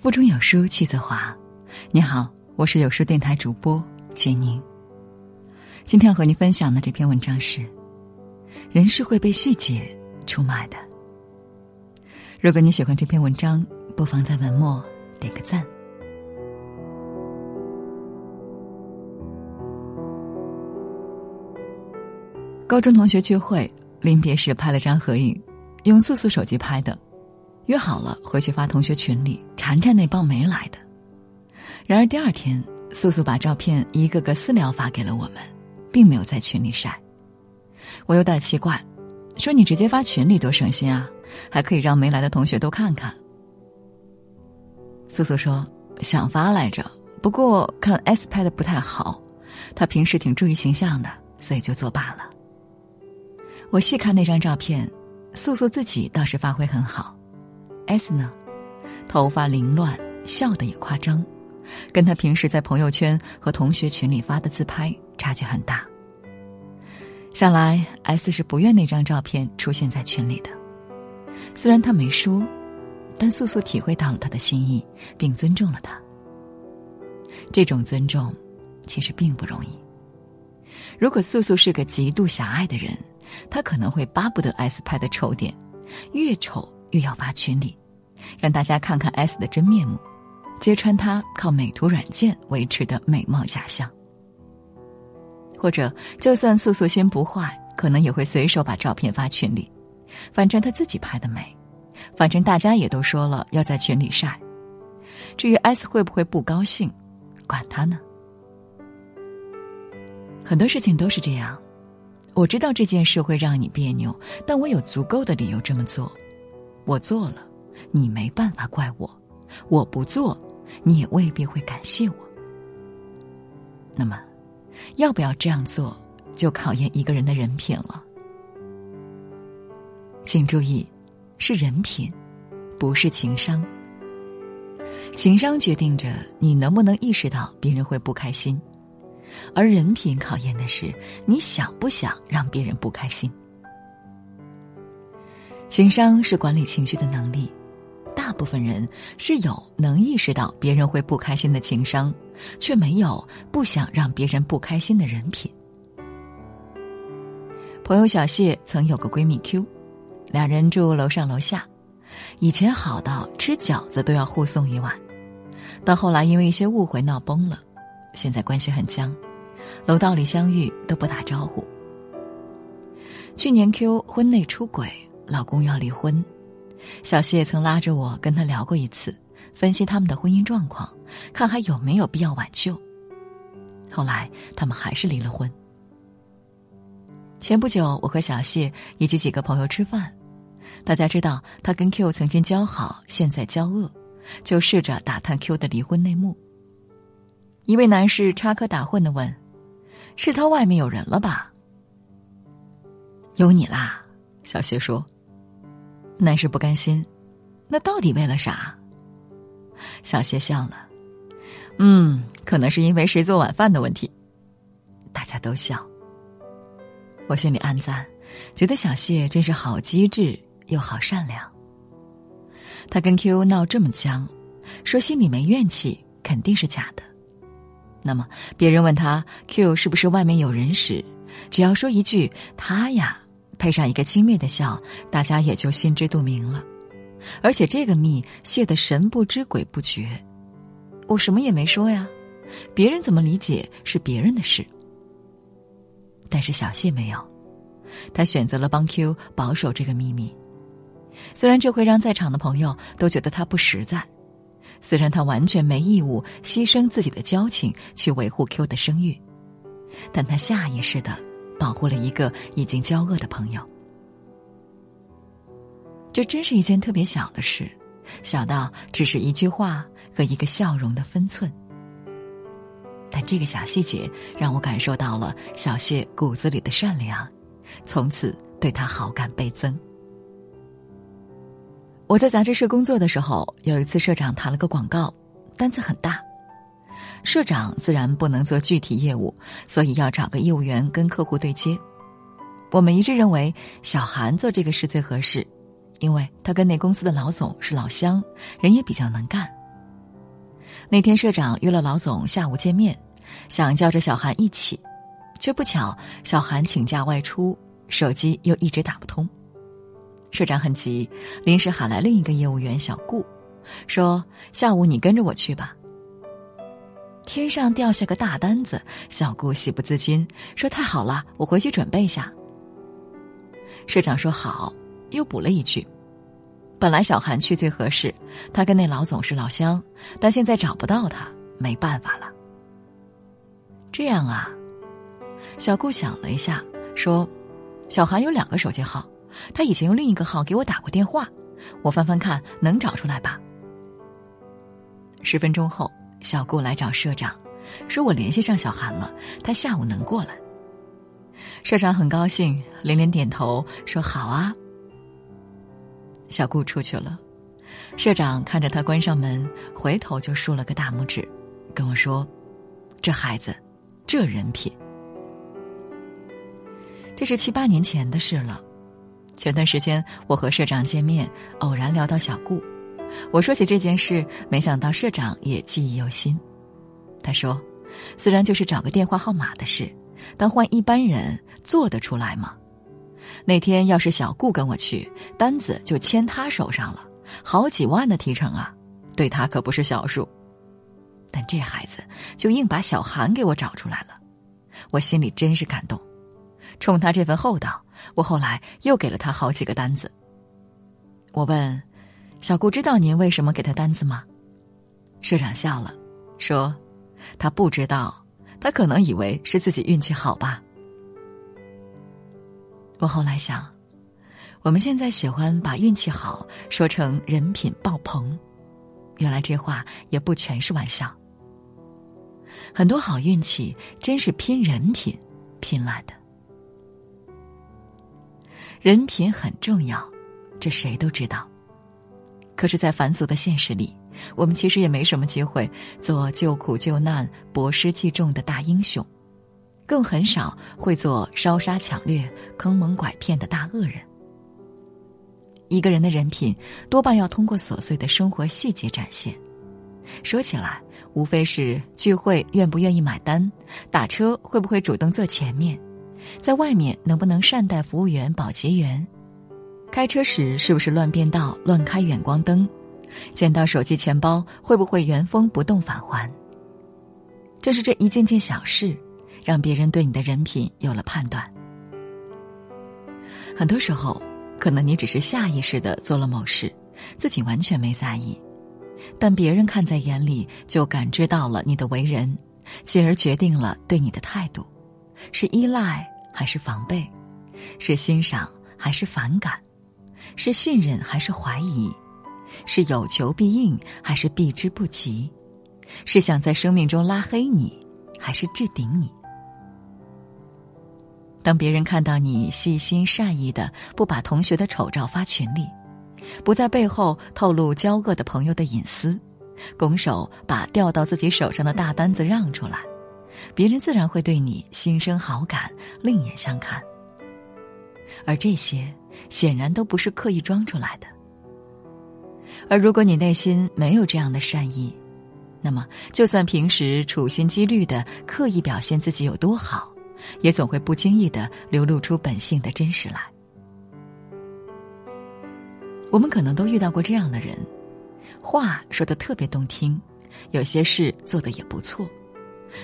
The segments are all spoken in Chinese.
腹中有书气自华。你好，我是有书电台主播简宁。今天要和你分享的这篇文章是：人是会被细节出卖的。如果你喜欢这篇文章，不妨在文末点个赞。高中同学聚会，临别时拍了张合影，用素素手机拍的。约好了回去发同学群里，缠缠那帮没来的。然而第二天，素素把照片一个个私聊发给了我们，并没有在群里晒。我有点奇怪，说你直接发群里多省心啊，还可以让没来的同学都看看。素素说想发来着，不过看 S 拍的不太好，他平时挺注意形象的，所以就作罢了。我细看那张照片，素素自己倒是发挥很好。S 呢，头发凌乱，笑得也夸张，跟他平时在朋友圈和同学群里发的自拍差距很大。想来 S 是不愿那张照片出现在群里的。虽然他没说，但素素体会到了他的心意，并尊重了他。这种尊重，其实并不容易。如果素素是个极度狭隘的人，他可能会巴不得 S 拍的丑点，越丑越要发群里。让大家看看 S 的真面目，揭穿他靠美图软件维持的美貌假象。或者，就算素素心不坏，可能也会随手把照片发群里，反正他自己拍的美，反正大家也都说了要在群里晒。至于 S 会不会不高兴，管他呢。很多事情都是这样，我知道这件事会让你别扭，但我有足够的理由这么做，我做了。你没办法怪我，我不做，你也未必会感谢我。那么，要不要这样做，就考验一个人的人品了。请注意，是人品，不是情商。情商决定着你能不能意识到别人会不开心，而人品考验的是你想不想让别人不开心。情商是管理情绪的能力。大部分人是有能意识到别人会不开心的情商，却没有不想让别人不开心的人品。朋友小谢曾有个闺蜜 Q，俩人住楼上楼下，以前好到吃饺子都要互送一碗，到后来因为一些误会闹崩了，现在关系很僵，楼道里相遇都不打招呼。去年 Q 婚内出轨，老公要离婚。小谢曾拉着我跟他聊过一次，分析他们的婚姻状况，看还有没有必要挽救。后来他们还是离了婚。前不久，我和小谢以及几个朋友吃饭，大家知道他跟 Q 曾经交好，现在交恶，就试着打探 Q 的离婚内幕。一位男士插科打诨的问：“是他外面有人了吧？”“有你啦。”小谢说。男士不甘心，那到底为了啥？小谢笑了，嗯，可能是因为谁做晚饭的问题。大家都笑。我心里暗赞，觉得小谢真是好机智又好善良。他跟 Q 闹这么僵，说心里没怨气，肯定是假的。那么别人问他 Q 是不是外面有人时，只要说一句他呀。配上一个轻蔑的笑，大家也就心知肚明了。而且这个密泄得神不知鬼不觉，我什么也没说呀，别人怎么理解是别人的事。但是小谢没有，他选择了帮 Q 保守这个秘密。虽然这会让在场的朋友都觉得他不实在，虽然他完全没义务牺牲自己的交情去维护 Q 的声誉，但他下意识的。保护了一个已经交恶的朋友，这真是一件特别小的事，小到只是一句话和一个笑容的分寸。但这个小细节让我感受到了小谢骨子里的善良，从此对他好感倍增。我在杂志社工作的时候，有一次社长谈了个广告，单子很大。社长自然不能做具体业务，所以要找个业务员跟客户对接。我们一致认为小韩做这个事最合适，因为他跟那公司的老总是老乡，人也比较能干。那天社长约了老总下午见面，想叫着小韩一起，却不巧小韩请假外出，手机又一直打不通。社长很急，临时喊来另一个业务员小顾，说：“下午你跟着我去吧。”天上掉下个大单子，小顾喜不自禁说：“太好了，我回去准备一下。”社长说：“好。”又补了一句：“本来小韩去最合适，他跟那老总是老乡，但现在找不到他，没办法了。”这样啊，小顾想了一下，说：“小韩有两个手机号。”他以前用另一个号给我打过电话，我翻翻看能找出来吧。十分钟后，小顾来找社长，说我联系上小韩了，他下午能过来。社长很高兴，连连点头说好啊。小顾出去了，社长看着他关上门，回头就竖了个大拇指，跟我说：“这孩子，这人品。”这是七八年前的事了。前段时间我和社长见面，偶然聊到小顾，我说起这件事，没想到社长也记忆犹新。他说：“虽然就是找个电话号码的事，但换一般人做得出来吗？那天要是小顾跟我去，单子就签他手上了，好几万的提成啊，对他可不是小数。但这孩子就硬把小韩给我找出来了，我心里真是感动。冲他这份厚道。”我后来又给了他好几个单子。我问：“小顾知道您为什么给他单子吗？”社长笑了，说：“他不知道，他可能以为是自己运气好吧。”我后来想，我们现在喜欢把运气好说成人品爆棚，原来这话也不全是玩笑。很多好运气真是拼人品拼来的。人品很重要，这谁都知道。可是，在凡俗的现实里，我们其实也没什么机会做救苦救难、博施济众的大英雄，更很少会做烧杀抢掠、坑蒙拐骗的大恶人。一个人的人品，多半要通过琐碎的生活细节展现。说起来，无非是聚会愿不愿意买单，打车会不会主动坐前面。在外面能不能善待服务员、保洁员？开车时是不是乱变道、乱开远光灯？捡到手机、钱包会不会原封不动返还？正是这一件件小事，让别人对你的人品有了判断。很多时候，可能你只是下意识的做了某事，自己完全没在意，但别人看在眼里，就感知到了你的为人，进而决定了对你的态度。是依赖还是防备？是欣赏还是反感？是信任还是怀疑？是有求必应还是避之不及？是想在生命中拉黑你，还是置顶你？当别人看到你细心善意的不把同学的丑照发群里，不在背后透露交恶的朋友的隐私，拱手把掉到自己手上的大单子让出来。别人自然会对你心生好感，另眼相看。而这些显然都不是刻意装出来的。而如果你内心没有这样的善意，那么就算平时处心积虑的刻意表现自己有多好，也总会不经意的流露出本性的真实来。我们可能都遇到过这样的人，话说的特别动听，有些事做的也不错。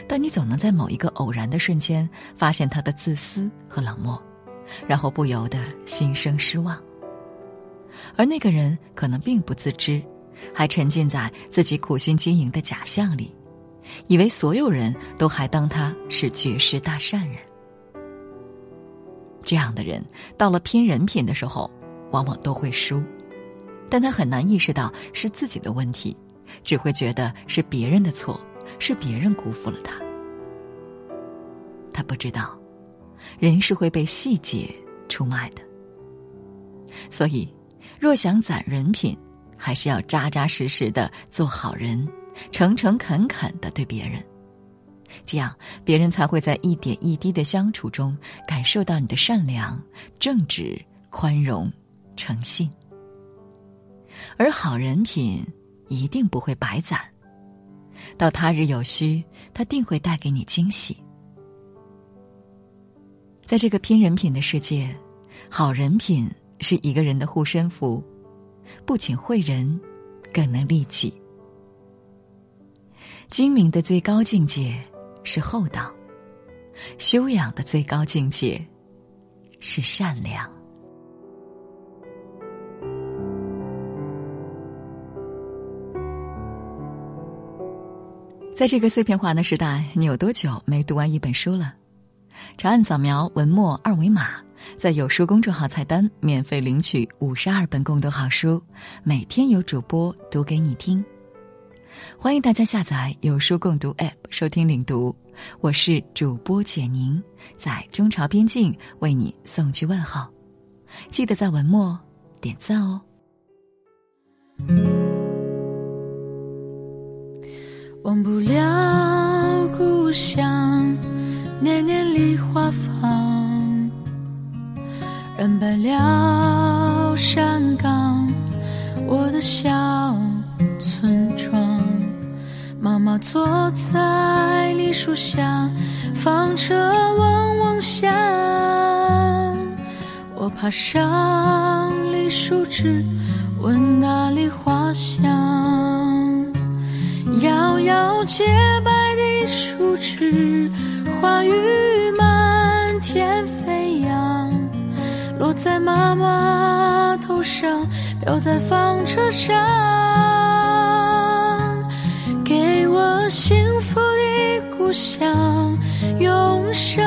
但你总能在某一个偶然的瞬间发现他的自私和冷漠，然后不由得心生失望。而那个人可能并不自知，还沉浸在自己苦心经营的假象里，以为所有人都还当他是绝世大善人。这样的人到了拼人品的时候，往往都会输，但他很难意识到是自己的问题，只会觉得是别人的错。是别人辜负了他，他不知道，人是会被细节出卖的。所以，若想攒人品，还是要扎扎实实的做好人，诚诚恳恳的对别人，这样别人才会在一点一滴的相处中感受到你的善良、正直、宽容、诚信。而好人品一定不会白攒。到他日有需，他定会带给你惊喜。在这个拼人品的世界，好人品是一个人的护身符，不仅惠人，更能利己。精明的最高境界是厚道，修养的最高境界是善良。在这个碎片化的时代，你有多久没读完一本书了？长按扫描文末二维码，在有书公众号菜单免费领取五十二本共读好书，每天有主播读给你听。欢迎大家下载有书共读 App 收听领读，我是主播简宁，在中朝边境为你送去问候，记得在文末点赞哦。忘不了故乡，梨花放，染白了山岗，我的小村庄。妈妈坐在梨树下，纺车嗡嗡响。我爬上梨树枝，闻那梨花香。摇摇洁白的树枝，花雨满在妈妈头上，飘在纺车上，给我幸福的故乡，永生。